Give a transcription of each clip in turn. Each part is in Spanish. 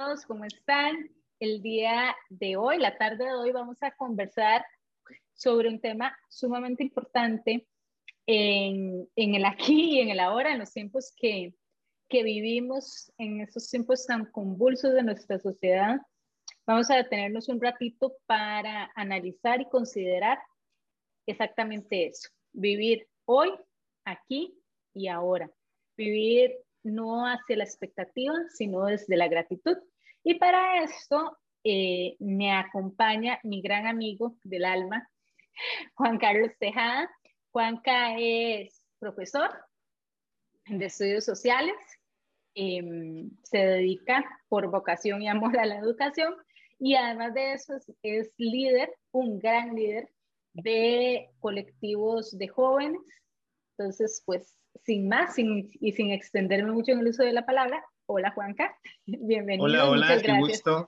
todos, ¿cómo están? El día de hoy, la tarde de hoy, vamos a conversar sobre un tema sumamente importante en, en el aquí y en el ahora, en los tiempos que, que vivimos, en estos tiempos tan convulsos de nuestra sociedad. Vamos a detenernos un ratito para analizar y considerar exactamente eso, vivir hoy, aquí y ahora, vivir no hacia la expectativa, sino desde la gratitud. Y para esto eh, me acompaña mi gran amigo del alma, Juan Carlos Tejada. Juanca es profesor de estudios sociales, em, se dedica por vocación y amor a la educación y además de eso es, es líder, un gran líder de colectivos de jóvenes. Entonces, pues sin más sin, y sin extenderme mucho en el uso de la palabra, hola Juanca, bienvenido. Hola, hola, qué gusto,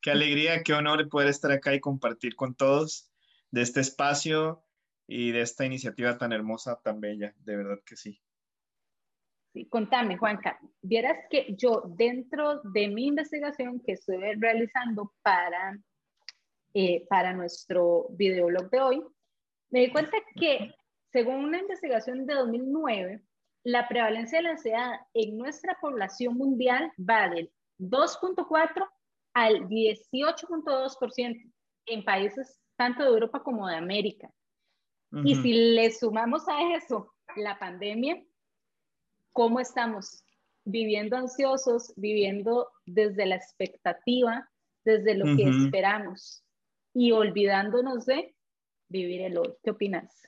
qué alegría, qué honor poder estar acá y compartir con todos de este espacio y de esta iniciativa tan hermosa, tan bella, de verdad que sí. Sí, contame, Juanca, vieras que yo dentro de mi investigación que estoy realizando para, eh, para nuestro videoblog de hoy, me di cuenta que según una investigación de 2009, la prevalencia de la ansiedad en nuestra población mundial va del 2.4 al 18.2% en países tanto de Europa como de América. Y si le sumamos a eso la pandemia, ¿cómo estamos? Viviendo ansiosos, viviendo desde la expectativa, desde lo que esperamos y olvidándonos de vivir el hoy. ¿Qué opinas?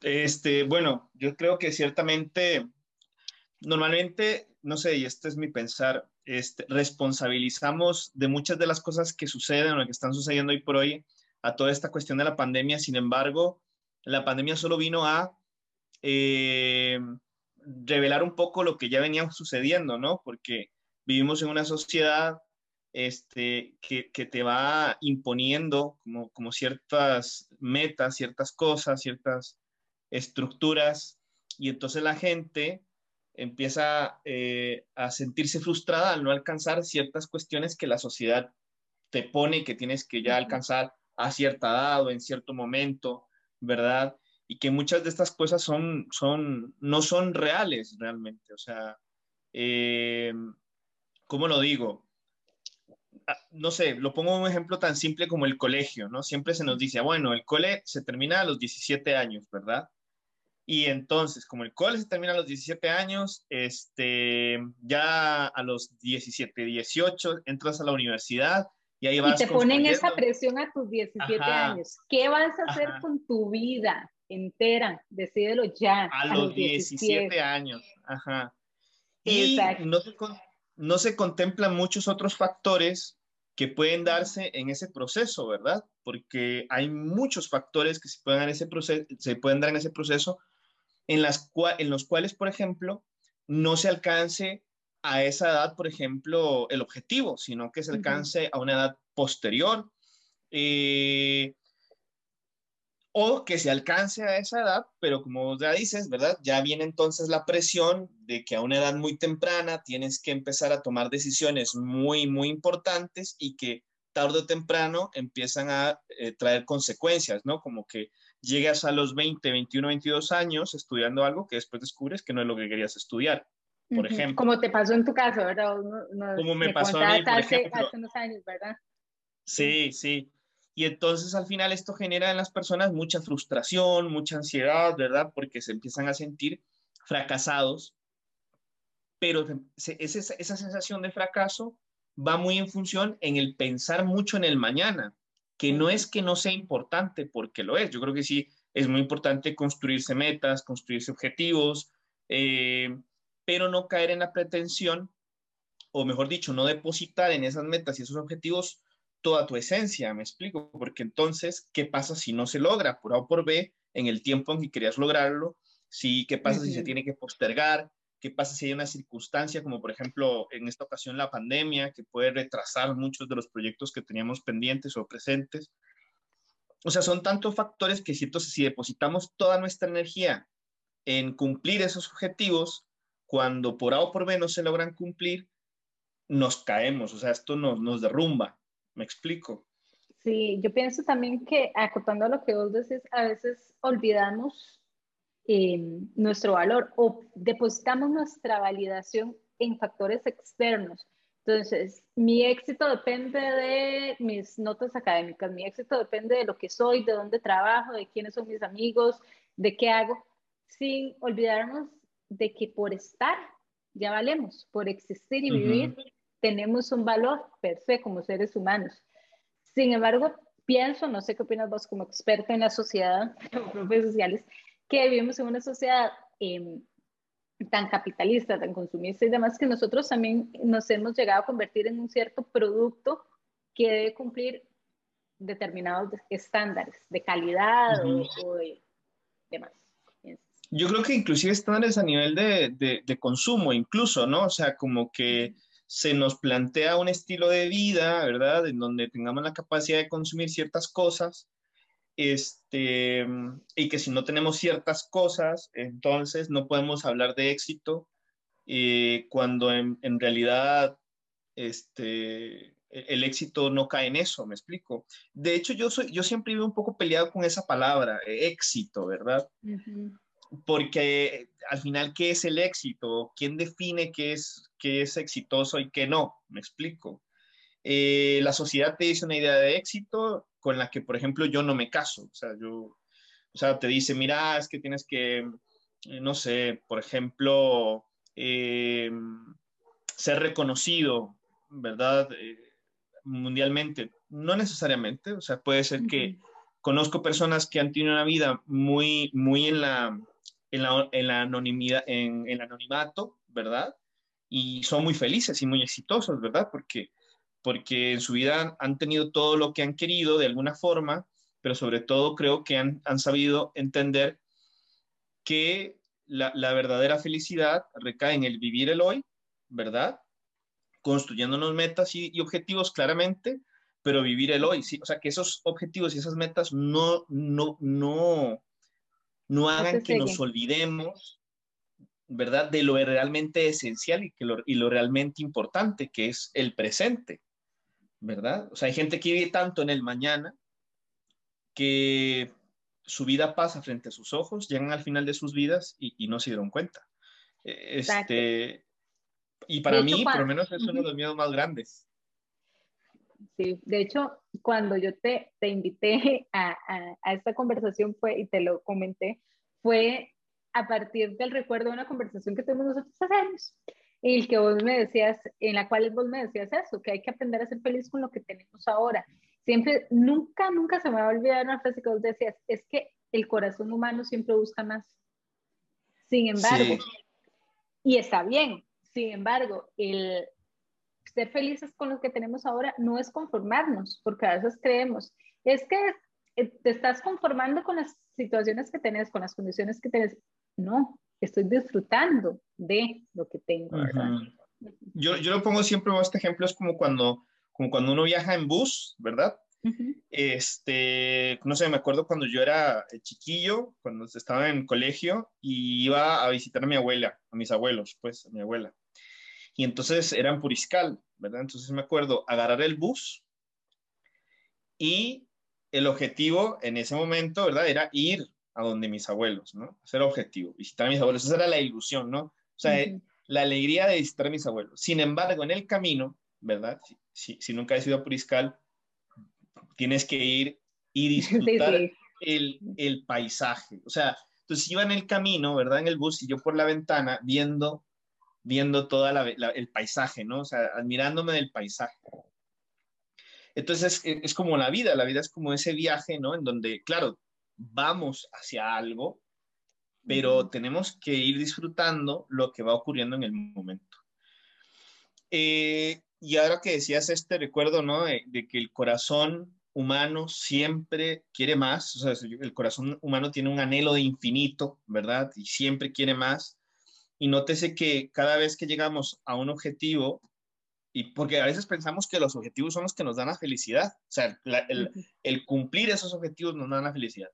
Este, bueno, yo creo que ciertamente, normalmente, no sé, y este es mi pensar, este, responsabilizamos de muchas de las cosas que suceden o que están sucediendo hoy por hoy a toda esta cuestión de la pandemia. Sin embargo, la pandemia solo vino a eh, revelar un poco lo que ya venía sucediendo, ¿no? Porque vivimos en una sociedad este, que, que te va imponiendo como, como ciertas metas, ciertas cosas, ciertas estructuras y entonces la gente empieza eh, a sentirse frustrada al no alcanzar ciertas cuestiones que la sociedad te pone que tienes que ya alcanzar a cierta edad o en cierto momento, ¿verdad? Y que muchas de estas cosas son, son, no son reales realmente. O sea, eh, ¿cómo lo digo? Ah, no sé, lo pongo un ejemplo tan simple como el colegio, ¿no? Siempre se nos dice, bueno, el cole se termina a los 17 años, ¿verdad? Y entonces, como el cole se termina a los 17 años, este, ya a los 17, 18 entras a la universidad y ahí vas. Y te ponen esa presión a tus 17 años. ¿Qué vas a hacer con tu vida entera? Decídelo ya. A, los 17. años. Ajá. Y no se, no se contemplan muchos otros factores que pueden darse en ese proceso, ¿verdad? Porque hay muchos factores que se pueden dar, ese proceso, se pueden dar en ese proceso en, las en los cuales, por ejemplo, no se alcance a esa edad, por ejemplo, el objetivo, sino que se alcance a una edad posterior. Eh, o que se alcance a esa edad, pero como ya dices, ¿verdad? Ya viene entonces la presión de que a una edad muy temprana tienes que empezar a tomar decisiones muy, muy importantes y que tarde o temprano empiezan a eh, traer consecuencias, ¿no? Como que llegas a los 20, 21, 22 años estudiando algo que después descubres que no es lo que querías estudiar, por ejemplo. Como te pasó en tu caso, ¿verdad? Como me, pasó a mí, por hace, ejemplo. hace unos años, ¿verdad? Sí, sí. Y entonces al final esto genera en las personas mucha frustración, mucha ansiedad, ¿verdad? Porque se empiezan a sentir fracasados, pero esa, esa sensación de fracaso va muy en función en el pensar mucho en el mañana, que no es que no sea importante, porque lo es. Yo creo que sí es muy importante construirse metas, construirse objetivos, eh, pero no caer en la pretensión, o mejor dicho, no depositar en esas metas y esos objetivos toda tu esencia, me explico, porque entonces, ¿qué pasa si no se logra por A o por B en el tiempo en que querías lograrlo? Sí, ¿Qué pasa si se tiene que postergar? ¿Qué pasa si hay una circunstancia como por ejemplo en esta ocasión la pandemia que puede retrasar muchos de los proyectos que teníamos pendientes o presentes? O sea, son tantos factores que si, si depositamos toda nuestra energía en cumplir esos objetivos, cuando por A o por B no se logran cumplir, nos caemos, o sea, esto nos, nos derrumba, me explico. Sí, yo pienso también que acotando a lo que vos decís, a veces olvidamos eh, nuestro valor o depositamos nuestra validación en factores externos. Entonces, mi éxito depende de mis notas académicas, mi éxito depende de lo que soy, de dónde trabajo, de quiénes son mis amigos, de qué hago, sin olvidarnos de que por estar ya valemos, por existir y vivir, tenemos un valor per se como seres humanos. Sin embargo, pienso, no sé qué opinas vos como experta en la sociedad, como profes sociales, que vivimos en una sociedad em, tan capitalista, tan consumista y demás, que nosotros también nos hemos llegado a convertir en un cierto producto que debe cumplir determinados estándares de calidad o, de demás. Yo creo que inclusive estándares a nivel de, de, de, consumo, incluso, ¿no? O sea, como que se nos plantea un estilo de vida, ¿verdad? En donde tengamos la capacidad de consumir ciertas cosas, este, y que si no tenemos ciertas cosas, entonces no podemos hablar de éxito, eh, cuando en, realidad este, e-, el éxito no cae en eso, me explico. De hecho, yo, soy, yo siempre vivo un poco peleado con esa palabra, éxito, ¿verdad? porque al final, ¿qué es el éxito? ¿Quién define qué es, qué es exitoso y qué no? Me explico. Eh, la sociedad te dice una idea de éxito con la que, por ejemplo, yo no me caso. O sea, yo, o sea, te dice, mira, es que tienes que, eh, no sé, por ejemplo, eh, ser reconocido, ¿verdad? mundialmente. No necesariamente, o sea, puede ser que conozco personas que han tenido una vida muy, muy en la, en la, en la anonimidad, en, el anonimato, ¿verdad? Y son muy felices y muy exitosos, ¿verdad? Porque, porque en su vida han tenido todo lo que han querido de alguna forma, pero sobre todo creo que han, han sabido entender que la, la, verdadera felicidad recae en el vivir el hoy, ¿verdad? Construyéndonos metas y, y objetivos claramente, pero vivir el hoy, ¿sí? O sea, que esos objetivos y esas metas no, no, no, no hagan que nos olvidemos, ¿verdad? De lo realmente esencial y, que lo, y lo realmente importante, que es el presente, ¿verdad? O sea, hay gente que vive tanto en el mañana que su vida pasa frente a sus ojos, llegan al final de sus vidas y, no se dieron cuenta. E, este, y para mí, por lo menos, es uno de los miedos más grandes. Sí, de hecho, cuando yo te, te invité a, a, esta conversación fue, y te lo comenté, fue a partir del recuerdo de una conversación que tuvimos nosotros hace años, y el que vos me decías, en la cual vos me decías eso, que hay que aprender a ser feliz con lo que tenemos ahora. Siempre, nunca, nunca se me va a olvidar una frase que vos decías, es que el corazón humano siempre busca más. Sin embargo, y está bien, sin embargo, el, ser felices con lo que tenemos ahora no es conformarnos, porque a veces creemos, es que eh, te estás conformando con las situaciones que tenés, con las condiciones que tenés. No, estoy disfrutando de lo que tengo. yo, yo lo pongo siempre, este ejemplo es como cuando, como cuando uno viaja en bus, ¿verdad? Este, no sé, me acuerdo cuando yo era chiquillo, cuando estaba en colegio y iba a visitar a mi abuela, a mis abuelos, pues, a mi abuela. Y entonces era en Puriscal, ¿verdad? Entonces me acuerdo agarrar el bus y el objetivo en ese momento, ¿verdad? Era ir a donde mis abuelos, ¿no? Ese era el objetivo, visitar a mis abuelos. Esa era la ilusión, ¿no? O sea, la alegría de visitar a mis abuelos. Sin embargo, en el camino, ¿verdad? Si, si, nunca has ido a Puriscal, tienes que ir y disfrutar El, el, paisaje. O sea, entonces iba en el camino, ¿verdad? En el bus y yo por la ventana viendo viendo todo el paisaje, ¿no? O sea, admirándome del paisaje. Entonces es, como la vida, la vida es como ese viaje, ¿no? En donde, claro, vamos hacia algo, pero tenemos que ir disfrutando lo que va ocurriendo en el momento. Eh, y ahora que decías este recuerdo, ¿no? De, de, que el corazón humano siempre quiere más, o sea, el corazón humano tiene un anhelo de infinito, ¿verdad? Y siempre quiere más y nótese que cada vez que llegamos a un objetivo, y porque a veces pensamos que los objetivos son los que nos dan la felicidad, o sea, el, cumplir esos objetivos nos dan la felicidad.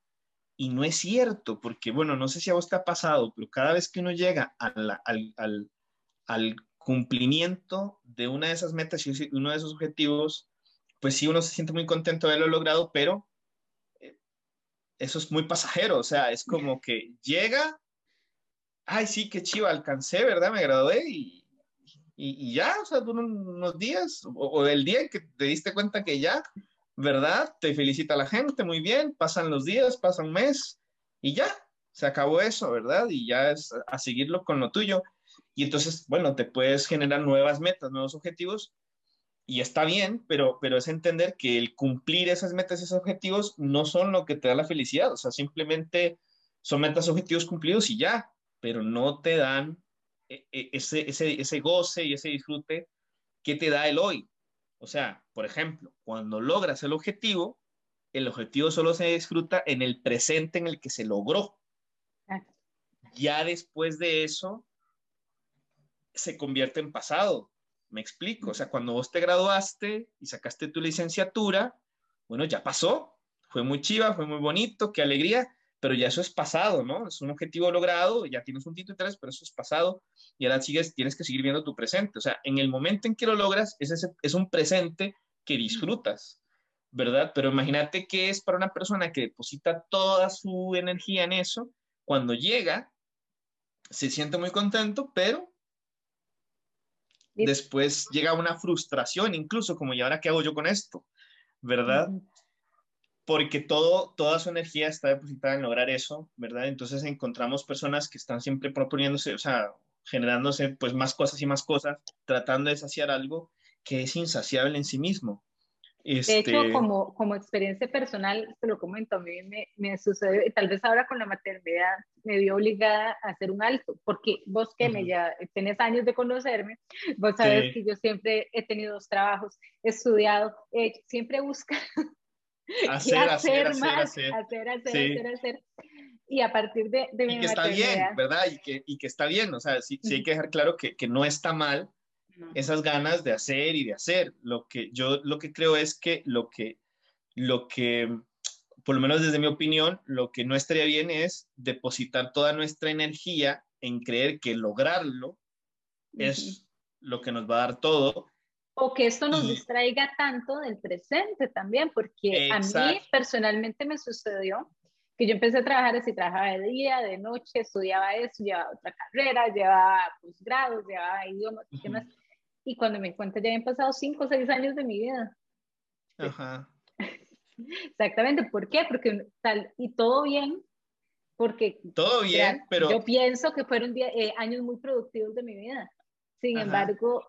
Y no es cierto, porque bueno, no sé si a vos te ha pasado, pero cada vez que uno llega al, al, al, cumplimiento de una de esas metas y uno de esos objetivos, pues sí, uno se siente muy contento de haberlo logrado, pero eh, eso es muy pasajero, o sea, es como que llega, ay, sí, qué chiva, alcancé, ¿verdad? Me gradué y, y, ya, o sea, unos días, o, el día en que te diste cuenta que ya, ¿verdad? Te felicita la gente, muy bien, pasan los días, pasa un mes y ya, se acabó eso, ¿verdad? Y ya es a seguirlo con lo tuyo. Y entonces, bueno, te puedes generar nuevas metas, nuevos objetivos, y está bien, pero, pero es entender que el cumplir esas metas, esos objetivos, no son lo que te da la felicidad, o sea, simplemente son metas, objetivos cumplidos y ya, pero no te dan e, e, ese, ese, ese goce y ese disfrute que te da el hoy. O sea, por ejemplo, cuando logras el objetivo, el objetivo solo se disfruta en el presente en el que se logró. Ya después de eso, se convierte en pasado. Me explico. O sea, cuando vos te graduaste y sacaste tu licenciatura, bueno, ya pasó. Fue muy chiva, fue muy bonito, qué alegría, pero ya eso es pasado, ¿no? Es un objetivo logrado, ya tienes un título y tres, pero eso es pasado y ahora sigues, tienes que seguir viendo tu presente. O sea, en el momento en que lo logras, es, ese, es un presente que disfrutas, ¿verdad? Pero imagínate que es para una persona que deposita toda su energía en eso, cuando llega, se siente muy contento, pero Después llega una frustración, incluso como, ¿y ahora qué hago yo con esto? ¿Verdad? Porque todo, toda su energía está depositada en lograr eso, ¿verdad? Entonces encontramos personas que están siempre proponiéndose, o sea, generándose pues más cosas y más cosas, tratando de saciar algo que es insaciable en sí mismo. De hecho, este como, como experiencia personal, te lo comento, a mí me, me sucedió, y tal vez ahora con la maternidad me vio obligada a hacer un alto, porque vos que me ya tenés años de conocerme, vos sabes que yo siempre he tenido dos trabajos, he estudiado, siempre busca hacer, hacer, hacer, más, hacer, hacer, hacer, hacer, Y a partir de, de y que está bien, ¿verdad? Y que, y que está bien, o sea, sí, sí hay que dejar claro que, que no está mal esas ganas de hacer y de hacer. Lo que yo lo que creo es que lo que, lo que, por lo menos desde mi opinión, lo que no estaría bien es depositar toda nuestra energía en creer que lograrlo es lo que nos va a dar todo. O que esto nos distraiga tanto del presente también, porque a mí personalmente me sucedió que yo empecé a trabajar así, trabajaba de día, de noche, estudiaba eso, llevaba otra carrera, llevaba posgrados, llevaba idiomas y demás. Y cuando me cuenta ya habían pasado cinco o seis años de mi vida. Ajá. Exactamente, ¿por qué? Porque tal, y todo bien, porque... Todo bien, pero... Yo pienso que fueron eh, años muy productivos de mi vida. Sin embargo,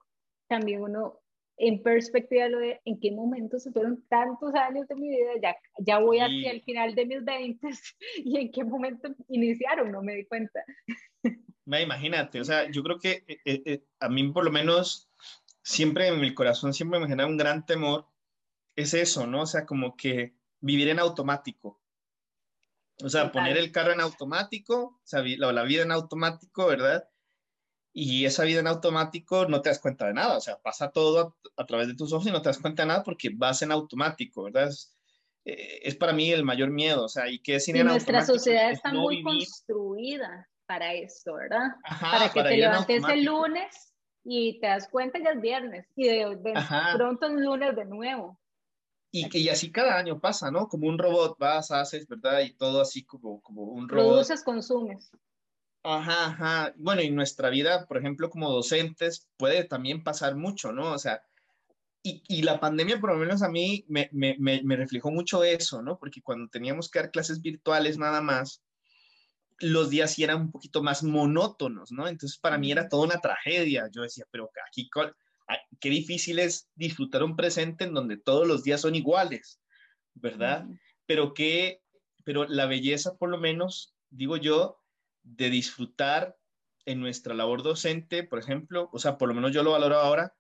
también uno, en perspectiva, lo de en qué momento se fueron tantos años de mi vida, ya, ya voy hacia el final de mis 20 y en qué momento iniciaron, no me di cuenta. Imagínate, o sea, yo creo que eh, eh, a mí por lo menos siempre en mi corazón siempre me genera un gran temor, es eso, ¿no? O sea, como que vivir en automático. O sea, poner el carro en automático, o sea, la, la vida en automático, ¿verdad? Y esa vida en automático no te das cuenta de nada, o sea, pasa todo a, través de tus ojos y no te das cuenta de nada porque vas en automático, ¿verdad? Es, eh, para mí el mayor miedo, o sea, y que es y nuestra sociedad está muy construida para esto, ¿verdad? para que te levantes el lunes y te das cuenta ya es viernes y de, pronto es lunes de nuevo. Y, que, y así cada año pasa, ¿no? Como un robot, vas, haces, ¿verdad? Y todo así como, como un robot. Produces, consumes. Ajá, ajá. Bueno, y nuestra vida, por ejemplo, como docentes, puede también pasar mucho, ¿no? O sea, y, y la pandemia, por lo menos a mí, me, me, me, reflejó mucho eso, ¿no? Porque cuando teníamos que dar clases virtuales nada más, los días sí eran un poquito más monótonos, ¿no? Entonces para mí era toda una tragedia. Yo decía, pero aquí, qué difícil es disfrutar un presente en donde todos los días son iguales, ¿verdad? Pero que, pero la belleza, por lo menos, digo yo, de disfrutar en nuestra labor docente, por ejemplo, o sea, por lo menos yo lo valoro ahora,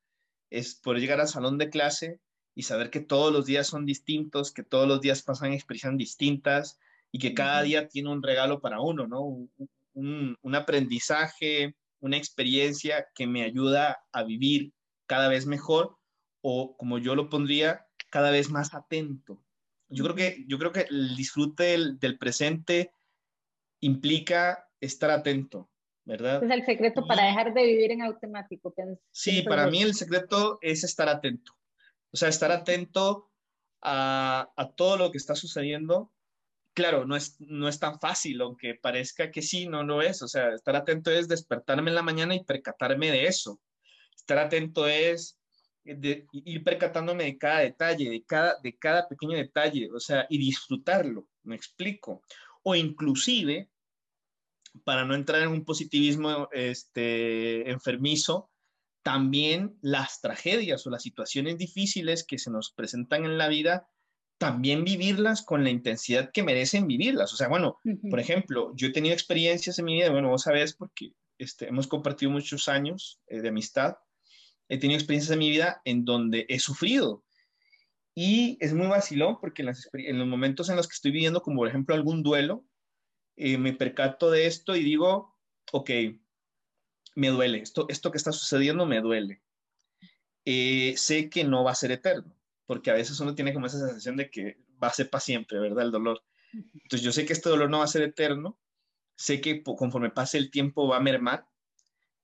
es poder llegar al salón de clase y saber que todos los días son distintos, que todos los días pasan experiencias distintas, y que cada día tiene un regalo para uno, ¿no? Un, un, aprendizaje, una experiencia que me ayuda a vivir cada vez mejor o, como yo lo pondría, cada vez más atento. Yo creo que, yo creo que el disfrute del, del presente implica estar atento, ¿verdad? Es el secreto para dejar de vivir en automático. Sí, para mí el secreto es estar atento. O sea, estar atento a, a, todo lo que está sucediendo. Claro, no es, no es tan fácil, aunque parezca que sí, no lo es. O sea, estar atento es despertarme en la mañana y percatarme de eso. Estar atento es de ir percatándome de cada detalle, de cada, de cada pequeño detalle, o sea, y disfrutarlo, me explico. O inclusive, para no entrar en un positivismo este, enfermizo, también las tragedias o las situaciones difíciles que se nos presentan en la vida, también vivirlas con la intensidad que merecen vivirlas. O sea, bueno, por ejemplo, yo he tenido experiencias en mi vida, bueno, vos sabés porque este, hemos compartido muchos años eh, de amistad, he tenido experiencias en mi vida en donde he sufrido. Y es muy vacilón porque en, los momentos en los que estoy viviendo, como por ejemplo algún duelo, eh, me percato de esto y digo, ok, me duele, esto, esto que está sucediendo me duele. Eh, sé que no va a ser eterno, porque a veces uno tiene como esa sensación de que va a ser para siempre, ¿verdad? El dolor. Entonces yo sé que este dolor no va a ser eterno, sé que conforme pase el tiempo va a mermar,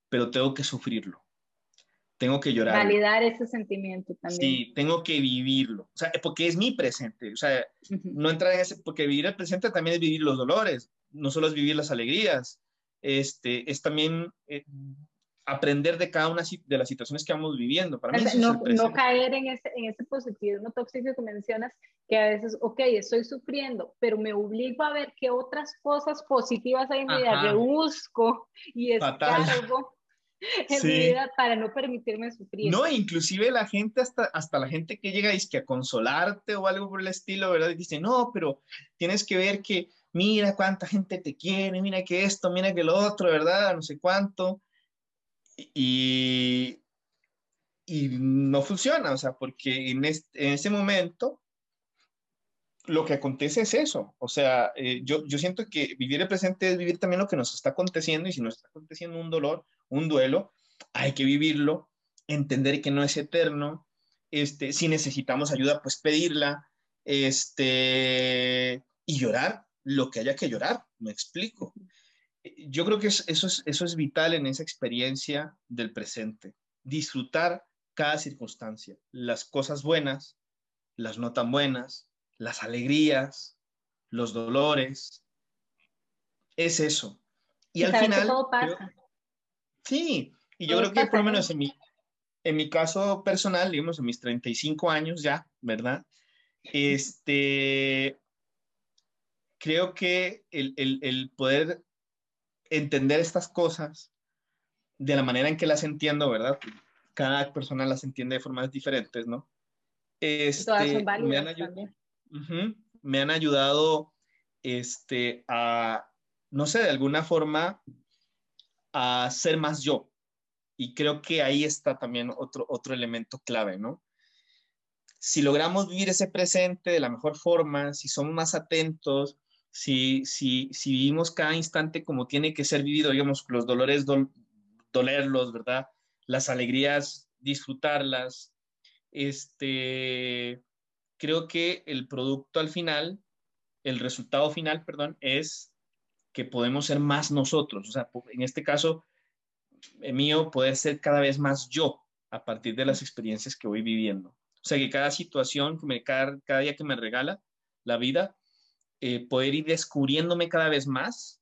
pero tengo que sufrirlo tengo que llorar. Validar ese sentimiento también. Sí, tengo que vivirlo, o sea, porque es mi presente, o sea, no entrar en ese, porque vivir el presente también es vivir los dolores, no solo es vivir las alegrías, este, es también eh, aprender de cada una de las situaciones que vamos viviendo. Para mí no, no, caer en ese, en ese positivismo tóxico que mencionas, que a veces, ok, estoy sufriendo, pero me obligo a ver qué otras cosas positivas hay en mi vida, rebusco y escargo en mi vida para no permitirme sufrir. No, inclusive la gente, hasta, hasta la gente que llega que a consolarte o algo por el estilo, ¿verdad? Y dice, no, pero tienes que ver que mira cuánta gente te quiere, mira que esto, mira que lo otro, ¿verdad? No sé cuánto. Y, y no funciona, o sea, porque en, este, en ese momento lo que acontece es eso. O sea, eh, yo, yo siento que vivir el presente es vivir también lo que nos está aconteciendo y si nos está aconteciendo un dolor, un duelo, hay que vivirlo, entender que no es eterno. Este, si necesitamos ayuda, pues pedirla este, y llorar lo que haya que llorar, me explico. Yo creo que eso, es, eso es vital en esa experiencia del presente, disfrutar cada circunstancia, las cosas buenas, las no tan buenas, las alegrías, los dolores. Es eso. Y, al final... sí, y yo creo que por lo menos en mi, en mi caso personal, digamos, en mis 35 años ya, ¿verdad? Este, creo que el, el, el, poder entender estas cosas de la manera en que las entiendo, ¿verdad? Cada persona las entiende de formas diferentes, ¿no? Este, Todas son válidas también me han ayudado este, a, no sé, de alguna forma, a ser más yo. Y creo que ahí está también otro, otro elemento clave, ¿no? Si logramos vivir ese presente de la mejor forma, si somos más atentos, si, si, si vivimos cada instante como tiene que ser vivido, digamos, los dolores dolerlos, ¿verdad? Las alegrías disfrutarlas, este, creo que el producto al final, el resultado final, perdón, es que podemos ser más nosotros. O sea, en este caso eh, mío, puede ser cada vez más yo a partir de las experiencias que voy viviendo. O sea, que cada situación, me, cada, día que me regala la vida, eh, poder ir descubriéndome cada vez más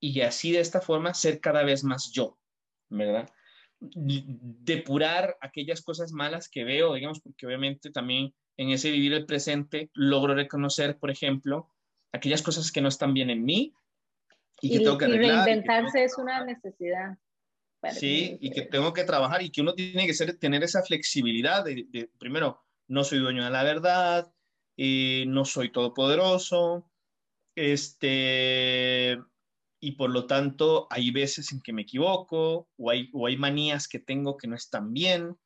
y así de esta forma ser cada vez más yo, ¿verdad? Depurar aquellas cosas malas que veo, digamos, porque obviamente también en ese vivir el presente, logro reconocer, por ejemplo, aquellas cosas que no están bien en mí y, que tengo que arreglar. reinventarse es una necesidad. Sí, y que tengo que trabajar y que uno tiene que ser, tener esa flexibilidad de, primero, no soy dueño de la verdad, y no soy todopoderoso, este, y por lo tanto hay veces en que me equivoco o hay, o hay manías que tengo que no están bien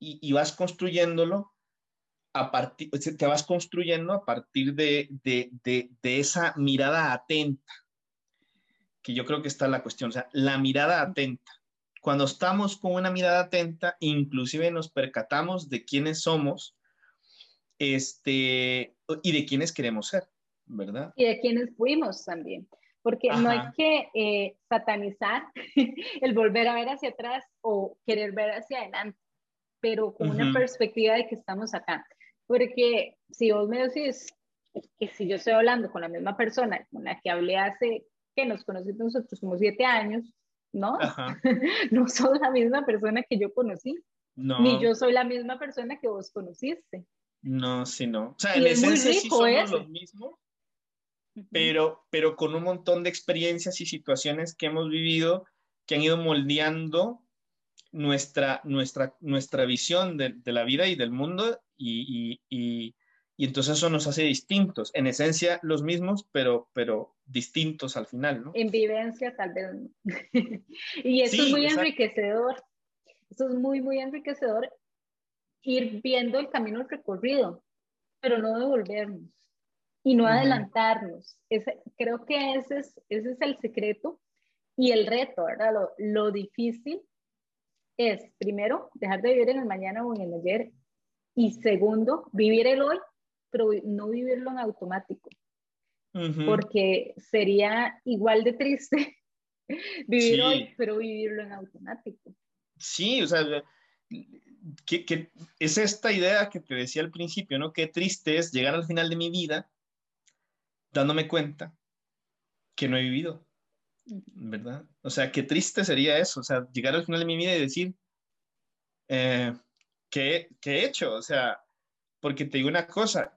y, y vas construyéndolo a partir, te vas construyendo a partir de, de, de, esa mirada atenta, que yo creo que está la cuestión, o sea, la mirada atenta. Cuando estamos con una mirada atenta, inclusive nos percatamos de quiénes somos este, y de quiénes queremos ser, ¿verdad? Y de quiénes fuimos también. porque no hay que eh, satanizar el volver a ver hacia atrás o querer ver hacia adelante, pero con una perspectiva de que estamos acá. Porque si vos me decís que si yo estoy hablando con la misma persona con la que hablé hace, que nos conocimos nosotros como siete años, ¿no? no sos la misma persona que yo conocí. No. Ni yo soy la misma persona que vos conociste. No, sí, no. O sea, en esencia sí somos los mismos, pero, pero con un montón de experiencias y situaciones que hemos vivido que han ido moldeando nuestra, nuestra, nuestra visión de, de la vida y del mundo y, y, y, entonces eso nos hace distintos. En esencia los mismos, pero, pero distintos al final, ¿no? En vivencia tal vez. y eso es muy enriquecedor. Eso es muy, muy enriquecedor ir viendo el camino recorrido, pero no devolvernos y no adelantarnos. Ese, creo que ese es, ese es el secreto y el reto, ¿verdad? Lo, lo, difícil es, primero, dejar de vivir en el mañana o en el ayer y segundo, vivir el hoy, pero no vivirlo en automático, porque sería igual de triste vivir hoy, pero vivirlo en automático. Sí, o sea, que, es esta idea que te decía al principio, ¿no? Qué triste es llegar al final de mi vida dándome cuenta que no he vivido, ¿verdad? O sea, qué triste sería eso, o sea, llegar al final de mi vida y decir, eh, ¿qué, he hecho? O sea, porque te digo una cosa,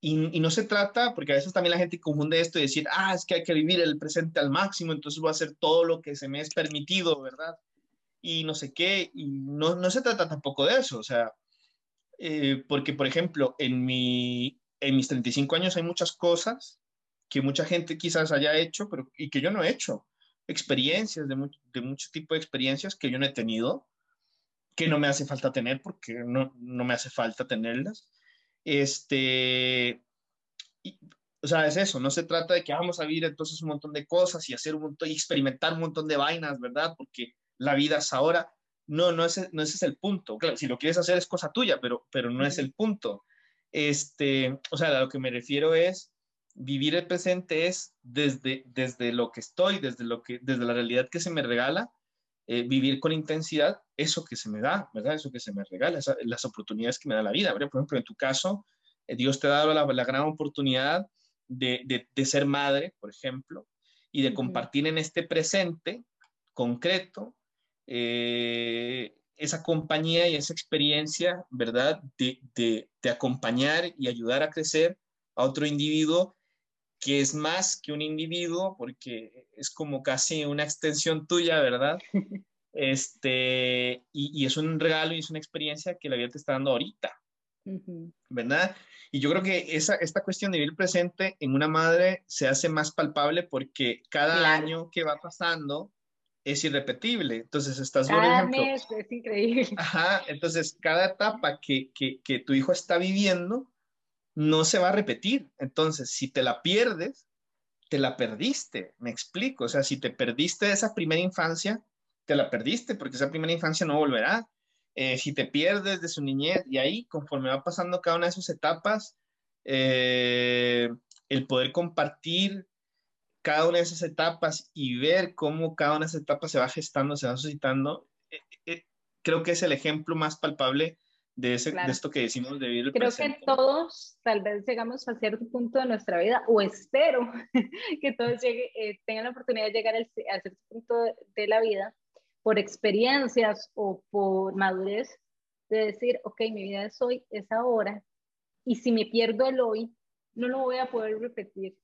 y, y, no se trata, porque a veces también la gente confunde esto y decir, ah, es que hay que vivir el presente al máximo, entonces voy a hacer todo lo que se me es permitido, ¿verdad? Y no sé qué, y no, no se trata tampoco de eso, o sea, eh, porque por ejemplo, en, mi, en mis 35 años hay muchas cosas que mucha gente quizás haya hecho, pero y que yo no he hecho, experiencias, de, de mucho tipo de experiencias que yo no he tenido, que no me hace falta tener porque no, no me hace falta tenerlas. Este, o sea, es eso, no se trata de que vamos a vivir entonces un montón de cosas y hacer un montón y experimentar un montón de vainas, ¿verdad? Porque la vida es ahora. No, no, ese, no ese es el punto. Claro, si lo quieres hacer es cosa tuya, pero, pero no es el punto. Este, o sea, a lo que me refiero es vivir el presente es desde, desde lo que estoy, desde, lo que, desde la realidad que se me regala, eh, vivir con intensidad eso que se me da, ¿verdad? Eso que se me regala, las oportunidades que me da la vida. Por ejemplo, en tu caso, eh, Dios te ha dado la, la gran oportunidad de, de, de, ser madre, por ejemplo, y de compartir en este presente concreto eh, esa compañía y esa experiencia, ¿verdad? De, de, de, acompañar y ayudar a crecer a otro individuo que es más que un individuo, porque es como casi una extensión tuya, ¿verdad? Este, y, y, es un regalo y es una experiencia que la vida te está dando ahorita, ¿verdad? Y yo creo que esa, esta cuestión de vivir presente en una madre se hace más palpable porque cada año que va pasando, es irrepetible. Entonces, estás, por ejemplo... es increíble. Ajá, entonces, cada etapa que, que, que, tu hijo está viviendo no se va a repetir. Entonces, si te la pierdes, te la perdiste, me explico. O sea, si te perdiste esa primera infancia, te la perdiste porque esa primera infancia no volverá. Eh, si te pierdes de su niñez y ahí, conforme va pasando cada una de sus etapas, eh, el poder compartir cada una de esas etapas y ver cómo cada una de esas etapas se va gestando, se va suscitando, eh, eh, creo que es el ejemplo más palpable de, ese, de esto que decimos de vivir el Creo que todos tal vez llegamos a cierto punto de nuestra vida, o espero que todos eh, tengan la oportunidad de llegar al, a cierto punto de, de la vida por experiencias o por madurez, de decir, ok, mi vida es hoy, es ahora, y si me pierdo el hoy, no lo voy a poder repetir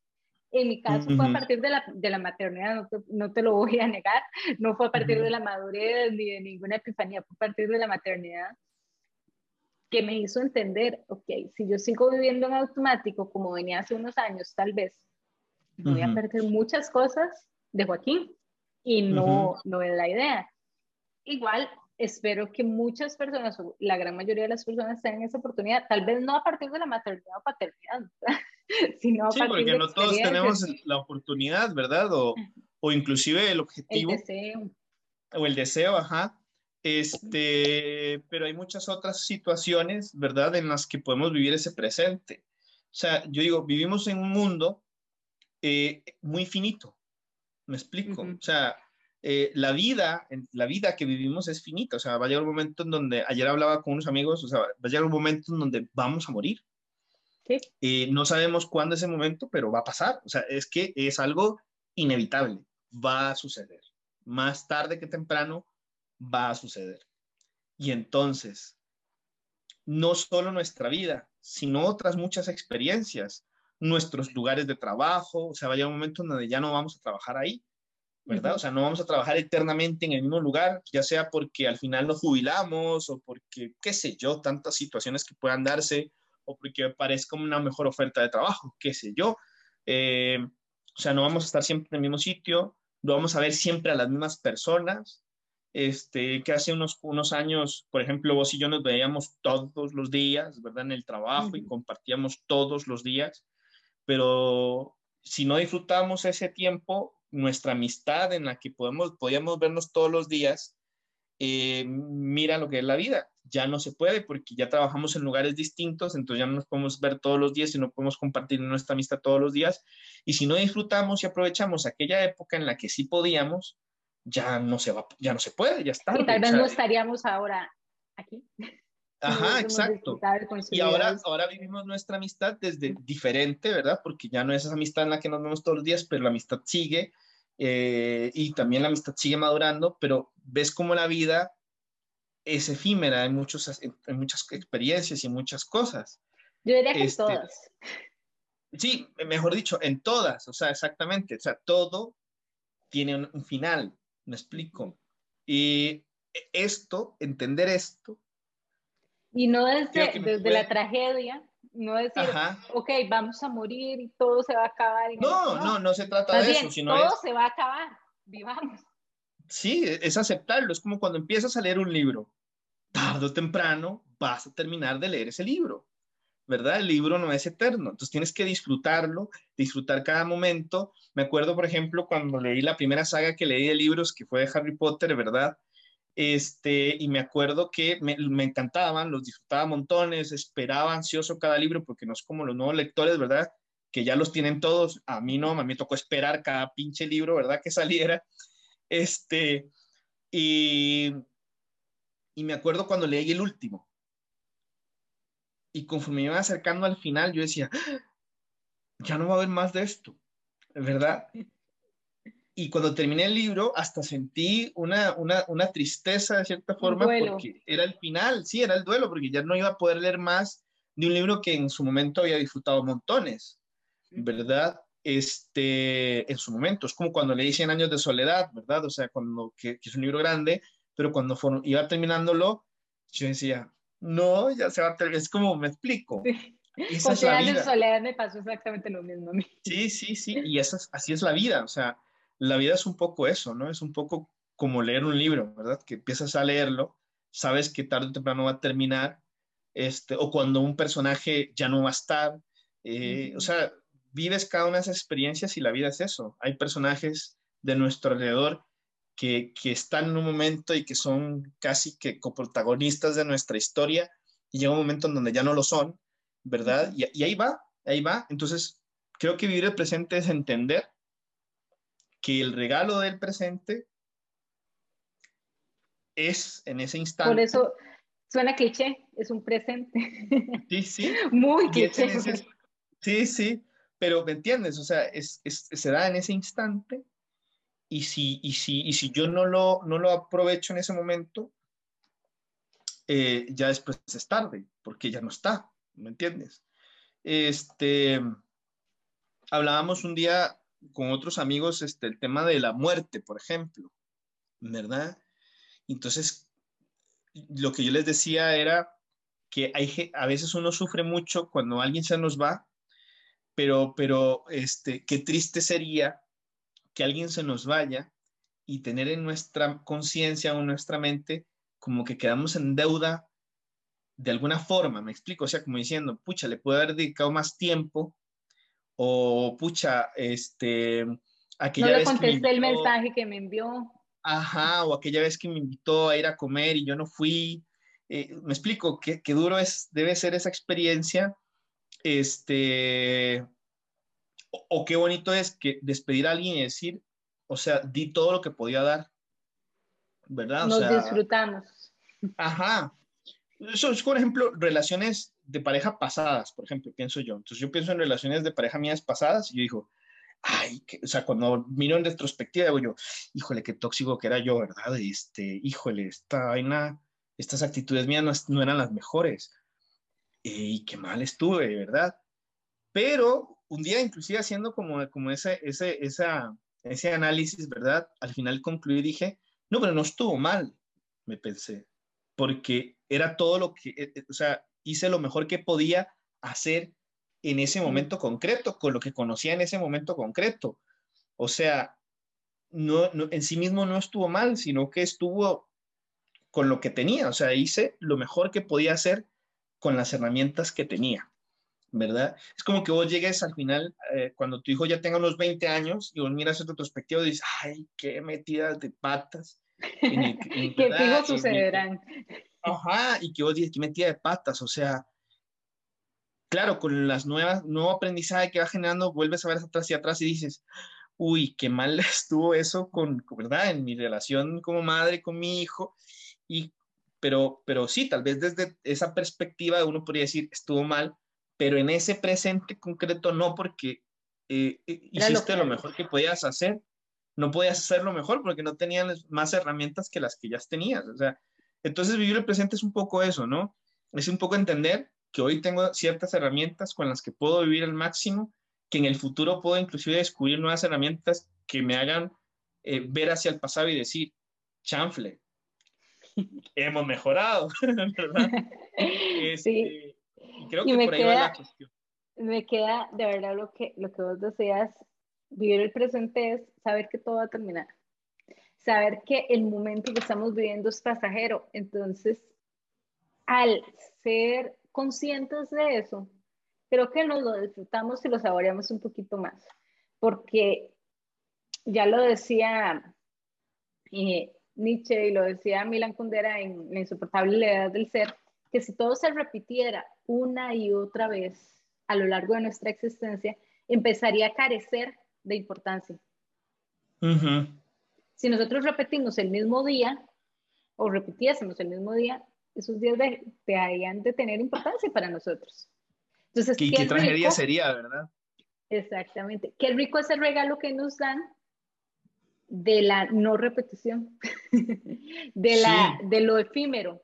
en mi caso fue a partir de la, de la maternidad, no te, no te, lo voy a negar, no fue a partir de la madurez ni de ninguna epifanía, fue a partir de la maternidad que me hizo entender, ok, si yo sigo viviendo en automático como venía hace unos años, tal vez voy a perder muchas cosas de Joaquín y no, no es la idea. Igual espero que muchas personas, la gran mayoría de las personas tengan esa oportunidad, tal vez no a partir de la maternidad o paternidad, sino sí, porque no todos tenemos la oportunidad, ¿verdad? O, o inclusive el objetivo. El deseo. O el deseo, ajá. Este, pero hay muchas otras situaciones, ¿verdad?, en las que podemos vivir ese presente. O sea, yo digo, vivimos en un mundo eh, muy finito, Me explico. O sea, eh, la vida, la vida que vivimos es finita. O sea, va a llegar un momento en donde, ayer hablaba con unos amigos, o sea, va a llegar un momento en donde vamos a morir. Sí. Eh, no sabemos cuándo es ese momento, pero va a pasar. O sea, es que es algo inevitable. Va a suceder. Más tarde que temprano va a suceder. Y entonces, no solo nuestra vida, sino otras muchas experiencias, nuestros lugares de trabajo, o sea, va a llegar un momento en donde ya no vamos a trabajar ahí, ¿verdad? O sea, no vamos a trabajar eternamente en el mismo lugar, ya sea porque al final nos jubilamos o porque, qué sé yo, tantas situaciones que puedan darse o porque parezca una mejor oferta de trabajo, qué sé yo. Eh, o sea, no vamos a estar siempre en el mismo sitio, no vamos a ver siempre a las mismas personas, este, que hace unos, unos años, por ejemplo, vos y yo nos veíamos todos los días, ¿verdad? En el trabajo y compartíamos todos los días, pero si no disfrutamos ese tiempo, nuestra amistad en la que podemos, podíamos vernos todos los días, eh, mira lo que es la vida. Ya no se puede porque ya trabajamos en lugares distintos, entonces ya no nos podemos ver todos los días y no podemos compartir nuestra amistad todos los días. Y si no disfrutamos y aprovechamos aquella época en la que sí podíamos, ya no se va, ya no se puede, ya está. Y tal vez no estaríamos ahora aquí. Ajá, exacto. Y ahora, ahora vivimos nuestra amistad desde diferente, ¿verdad? Porque ya no es esa amistad en la que nos vemos todos los días, pero la amistad sigue eh, y también la amistad sigue madurando, pero ves cómo la vida es efímera en, muchos, en, muchas experiencias y en muchas cosas. Yo diría que en este, todas. Sí, mejor dicho, en todas, o sea, exactamente, o sea, todo tiene un final, me explico. Y esto, entender esto. Y no desde, desde la tragedia, no decir, ok, vamos a morir y todo se va a acabar. no, no, no, se trata de eso, sino todo se va a acabar, vivamos. Sí, es aceptarlo, es como cuando empiezas a leer un libro, tarde o temprano vas a terminar de leer ese libro. ¿verdad? El libro no es eterno, entonces tienes que disfrutarlo, disfrutar cada momento. Me acuerdo, por ejemplo, cuando leí la primera saga que leí de libros, que fue de Harry Potter, ¿verdad? Este, y me acuerdo que me, encantaban, los disfrutaba montones, esperaba ansioso cada libro, porque no es como los nuevos lectores, ¿verdad? Que ya los tienen todos, a mí no, a mí me tocó esperar cada pinche libro, ¿verdad? Que saliera. Este, y, y me acuerdo cuando leí el último, y conforme me iba acercando al final, yo decía, ah, ya no va a haber más de esto, ¿verdad? Y cuando terminé el libro, hasta sentí una, una, una tristeza de cierta forma, porque era el final, sí, era el duelo, porque ya no iba a poder leer más de un libro que en su momento había disfrutado montones, ¿verdad? Este, en su momento, es como cuando leí Cien años de soledad, ¿verdad? O sea, cuando, que, que es un libro grande, pero cuando iba terminándolo, yo decía, no, ya se va a terminar, es como me explico. Sí. Esa es la vida. soledad me pasó exactamente lo mismo a mí. Sí, sí, sí, y eso así es la vida, o sea, la vida es un poco eso, ¿no? Es un poco como leer un libro, ¿verdad? Que empiezas a leerlo, sabes que tarde o temprano va a terminar, este, o cuando un personaje ya no va a estar, eh, o sea, vives cada una de esas experiencias y la vida es eso. Hay personajes de nuestro alrededor que, están en un momento y que son casi que coprotagonistas de nuestra historia y llega un momento en donde ya no lo son, ¿verdad? Y, y ahí va, ahí va. Entonces, creo que vivir el presente es entender que el regalo del presente es en ese instante. Por eso suena cliché, es un presente. Sí, sí. Muy cliché. sí, sí, pero ¿me entiendes? O sea, es, se da en ese instante y si, y si, y si yo no lo, no lo aprovecho en ese momento, eh, ya después es tarde, porque ya no está, ¿me entiendes? Este, hablábamos un día con otros amigos este, el tema de la muerte, por ejemplo, ¿verdad? Entonces, lo que yo les decía era que hay, a veces uno sufre mucho cuando alguien se nos va, pero, pero este, qué triste sería que alguien se nos vaya y tener en nuestra conciencia o en nuestra mente como que quedamos en deuda de alguna forma, me explico, o sea, como diciendo, pucha, le puedo haber dedicado más tiempo o pucha, este, aquella no le contesté el mensaje que me envió. Ajá, o aquella vez que me invitó a ir a comer y yo no fui. Eh, me explico, qué, qué duro es, debe ser esa experiencia, este, o, qué bonito es que despedir a alguien y decir, o sea, di todo lo que podía dar, ¿verdad? Nos disfrutamos. Ajá. Eso es, por ejemplo, relaciones de pareja pasadas, por ejemplo, pienso yo. Entonces yo pienso en relaciones de pareja mías pasadas y yo digo, ay, o sea, cuando miro en retrospectiva, digo yo, híjole, qué tóxico que era yo, ¿verdad? Este, híjole, esta vaina, estas actitudes mías no, no eran las mejores. Y qué mal estuve, ¿verdad? Pero un día, inclusive haciendo como, como ese, ese, esa, ese análisis, ¿verdad? Al final concluí y dije, no, pero no estuvo mal, me pensé, porque era todo lo que, eh, eh, o sea, hice lo mejor que podía hacer en ese momento concreto, con lo que conocía en ese momento concreto. O sea, no, en sí mismo no estuvo mal, sino que estuvo con lo que tenía. O sea, hice lo mejor que podía hacer con las herramientas que tenía, ¿verdad? Es como que vos llegues al final, eh, cuando tu hijo ya tenga unos 20 años y vos miras en retrospectiva y dices, ay, qué metidas de patas. ¿Qué fijo sucederán? Ajá, y que vos dices, qué metida de patas, o sea, claro, con las nuevas, nuevo aprendizaje que va generando, vuelves a ver atrás y atrás y dices, uy, qué mal estuvo eso con, ¿verdad? En mi relación como madre con mi hijo. Y, pero, pero sí, tal vez desde esa perspectiva uno podría decir, estuvo mal, pero en ese presente concreto no, porque eh, eh, hiciste lo, mejor que podías hacer. No podías hacerlo mejor porque no tenías más herramientas que las que ya tenías. O sea, entonces vivir el presente es un poco eso, ¿no? Es un poco entender que hoy tengo ciertas herramientas con las que puedo vivir al máximo, que en el futuro puedo inclusive descubrir nuevas herramientas que me hagan eh, ver hacia el pasado y decir, chanfle, hemos mejorado, ¿verdad? sí. Este, creo que por ahí va la cuestión. Me queda de verdad lo que, lo que vos deseas, vivir el presente es saber que todo va a terminar, saber que el momento que estamos viviendo es pasajero, entonces al ser conscientes de eso, creo que nos lo disfrutamos y lo saboreamos un poquito más, porque ya lo decía eh, Nietzsche y lo decía Milan Kundera en La insoportable edad del ser, que si todo se repitiera una y otra vez a lo largo de nuestra existencia, empezaría a carecer de importancia. Si nosotros repetimos el mismo día o repitiésemos el mismo día, esos días de, deberían de tener importancia para nosotros. Entonces, ¿Qué, qué, tragedia sería, verdad? Exactamente. Qué rico es el regalo que nos dan de la no repetición, de, la, de lo efímero.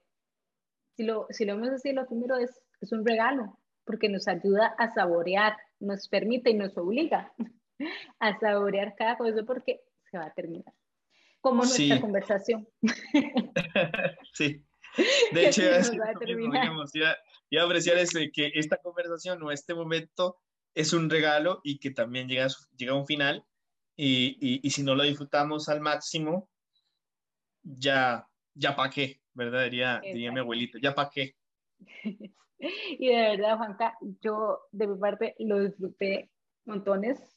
Si lo, si lo vemos así, lo efímero es, es un regalo, porque nos ayuda a saborear, nos permite y nos obliga a saborear cada cosa porque se va a terminar. Como nuestra conversación. sí. De hecho, ya, apreciar ese, que esta conversación o este momento es un regalo y que también llega, llega a un final y, y, si no lo disfrutamos al máximo, ya, ya para qué, ¿verdad? Diría, diría mi abuelito, ya para qué. y de verdad, Juanca, yo de mi parte lo disfruté montones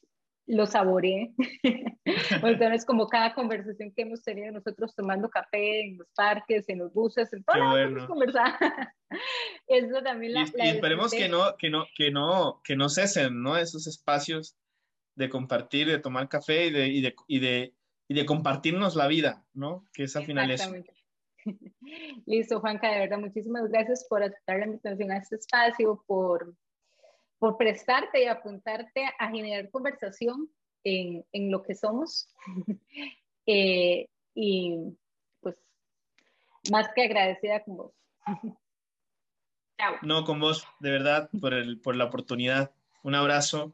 lo saboreé. Entonces, como cada conversación que hemos tenido nosotros tomando café en los parques, en los buses, en todas las conversar. Eso también la, y, esperemos que no, que no, que no, que no cesen, ¿no? Esos espacios de compartir, de tomar café y de, y de, y de, y de compartirnos la vida, ¿no? Que es al final eso. Listo, Juanca, de verdad, muchísimas gracias por aceptar la invitación a este espacio, por por prestarte y apuntarte a generar conversación en, en lo que somos. Eh, y pues, más que agradecida con vos. Chao. No, con vos, de verdad, por, el, por la oportunidad. Un abrazo